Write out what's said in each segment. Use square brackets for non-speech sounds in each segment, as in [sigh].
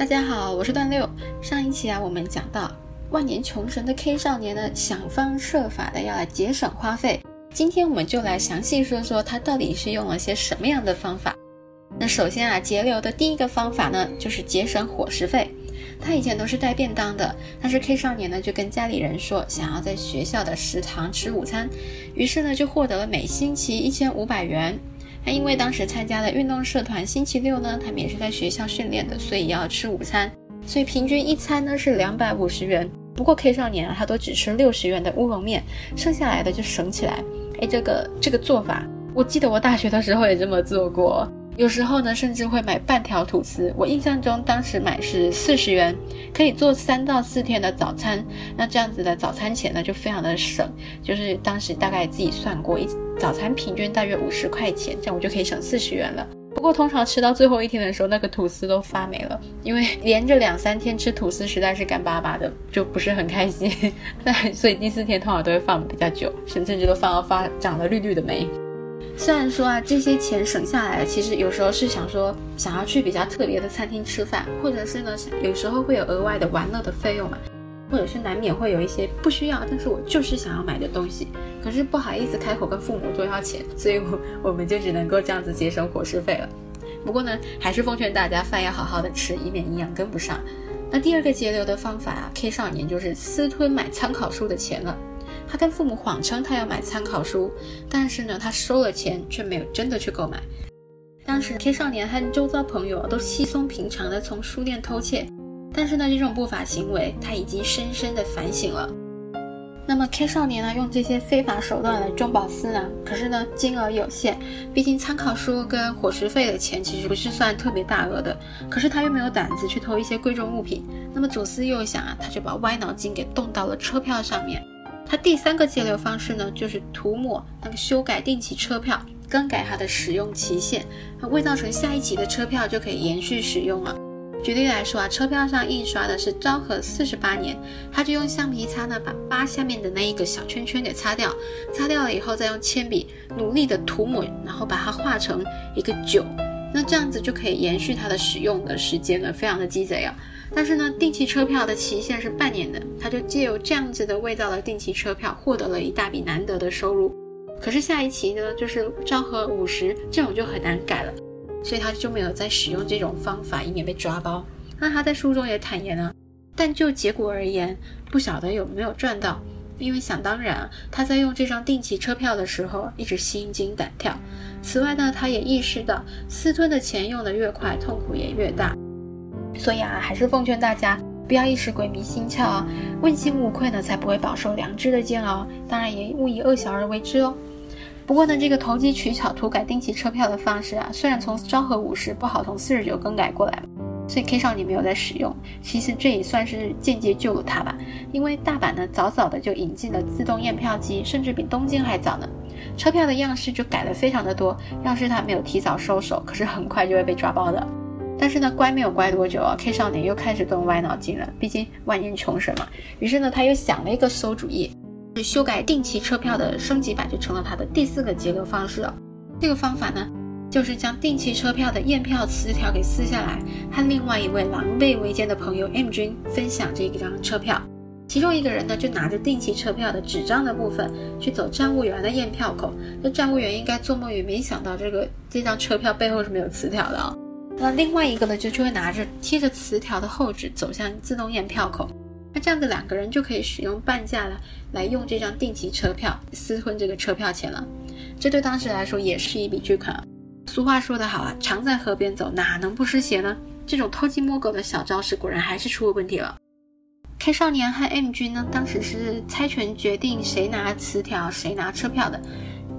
大家好，我是段六。上一期啊，我们讲到万年穷神的 K 少年呢，想方设法的要来节省花费。今天我们就来详细说说他到底是用了些什么样的方法。那首先啊，节流的第一个方法呢，就是节省伙食费。他以前都是带便当的，但是 K 少年呢就跟家里人说想要在学校的食堂吃午餐，于是呢就获得了每星期一千五百元。他因为当时参加了运动社团，星期六呢他们也是在学校训练的，所以要吃午餐，所以平均一餐呢是两百五十元。不过 K 少年啊他都只吃六十元的乌龙面，剩下来的就省起来。哎，这个这个做法，我记得我大学的时候也这么做过。有时候呢，甚至会买半条吐司。我印象中当时买是四十元，可以做三到四天的早餐。那这样子的早餐钱呢，就非常的省。就是当时大概自己算过，一早餐平均大约五十块钱，这样我就可以省四十元了。不过通常吃到最后一天的时候，那个吐司都发霉了，因为 [laughs] 连着两三天吃吐司实在是干巴巴的，就不是很开心。[laughs] 那所以第四天通常都会放比较久，甚至都放到发长了绿绿的霉。虽然说啊，这些钱省下来了，其实有时候是想说想要去比较特别的餐厅吃饭，或者是呢，有时候会有额外的玩乐的费用嘛，或者是难免会有一些不需要，但是我就是想要买的东西，可是不好意思开口跟父母多要钱，所以我我们就只能够这样子节省伙食费了。不过呢，还是奉劝大家饭要好好的吃，以免营养跟不上。那第二个节流的方法啊，K 少年就是私吞买参考书的钱了。他跟父母谎称他要买参考书，但是呢，他收了钱却没有真的去购买。当时 K 少年和周遭朋友都稀松平常的从书店偷窃，但是呢，这种不法行为他已经深深的反省了。那么 K 少年呢，用这些非法手段来中饱私囊，可是呢，金额有限，毕竟参考书跟伙食费的钱其实不是算特别大额的。可是他又没有胆子去偷一些贵重物品，那么左思右想啊，他就把歪脑筋给动到了车票上面。它第三个节流方式呢，就是涂抹那个修改定期车票，更改它的使用期限，那未造成下一期的车票就可以延续使用了。举例来说啊，车票上印刷的是昭和四十八年，他就用橡皮擦呢把八下面的那一个小圈圈给擦掉，擦掉了以后再用铅笔努力的涂抹，然后把它画成一个九。那这样子就可以延续它的使用的时间了，非常的鸡贼啊！但是呢，定期车票的期限是半年的，他就借由这样子的伪造的定期车票，获得了一大笔难得的收入。可是下一期呢，就是昭和五十这种就很难改了，所以他就没有再使用这种方法，以免被抓包。那他在书中也坦言了，但就结果而言，不晓得有没有赚到。因为想当然，他在用这张定期车票的时候一直心惊胆跳。此外呢，他也意识到私吞的钱用得越快，痛苦也越大。所以啊，还是奉劝大家不要一时鬼迷心窍啊，问心无愧呢，才不会饱受良知的煎熬。当然也勿以恶小而为之哦。不过呢，这个投机取巧涂改定期车票的方式啊，虽然从昭和五十不好从四十九更改过来。所以 K 少年没有在使用，其实这也算是间接救了他吧。因为大阪呢，早早的就引进了自动验票机，甚至比东京还早呢。车票的样式就改了非常的多。要是他没有提早收手，可是很快就会被抓包的。但是呢，乖没有乖多久啊，K 少年又开始动歪脑筋了。毕竟万年穷神嘛。于是呢，他又想了一个馊主意，是修改定期车票的升级版，就成了他的第四个节流方式了。这个方法呢？就是将定期车票的验票词条给撕下来，和另外一位狼狈为奸的朋友 M 君分享这一张车票。其中一个人呢，就拿着定期车票的纸张的部分去走站务员的验票口。那站务员应该做梦也没想到，这个这张车票背后是没有磁条的啊。那另外一个呢，就就会拿着贴着磁条的厚纸走向自动验票口。那这样子两个人就可以使用半价了，来用这张定期车票私吞这个车票钱了。这对当时来说也是一笔巨款。俗话说得好啊，常在河边走，哪能不湿鞋呢？这种偷鸡摸狗的小招式，果然还是出了问题了。K 少年和 M 君呢，当时是猜拳决定谁拿磁条，谁拿车票的。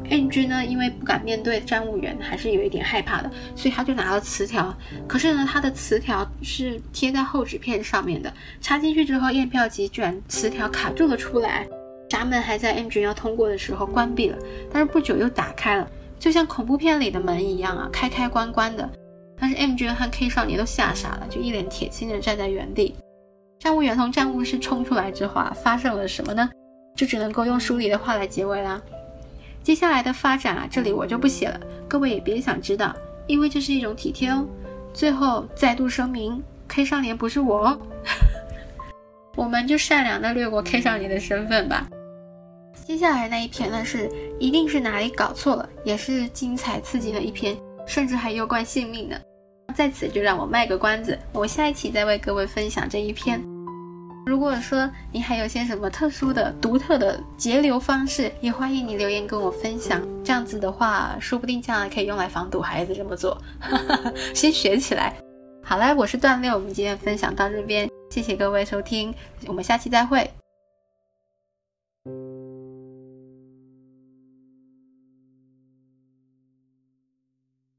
M 君呢，因为不敢面对站务员，还是有一点害怕的，所以他就拿了磁条。可是呢，他的磁条是贴在厚纸片上面的，插进去之后，验票机居然磁条卡住了出来。闸门还在 M 君要通过的时候关闭了，但是不久又打开了。就像恐怖片里的门一样啊，开开关关的。但是 M 君和 K 少年都吓傻了，就一脸铁青的站在原地。站务员从站务室冲出来之后啊，发生了什么呢？就只能够用书里的话来结尾啦。接下来的发展啊，这里我就不写了，各位也别想知道，因为这是一种体贴哦。最后再度声明，，K 少年不是我。哦 [laughs] 我们就善良的略过 K 少年的身份吧。接下来那一篇呢，是一定是哪里搞错了，也是精彩刺激的一篇，甚至还攸关性命呢。在此就让我卖个关子，我下一期再为各位分享这一篇。如果说你还有些什么特殊的、独特的节流方式，也欢迎你留言跟我分享。这样子的话，说不定将来可以用来防堵孩子这么做，[laughs] 先学起来。好嘞，我是段六，我们今天分享到这边，谢谢各位收听，我们下期再会。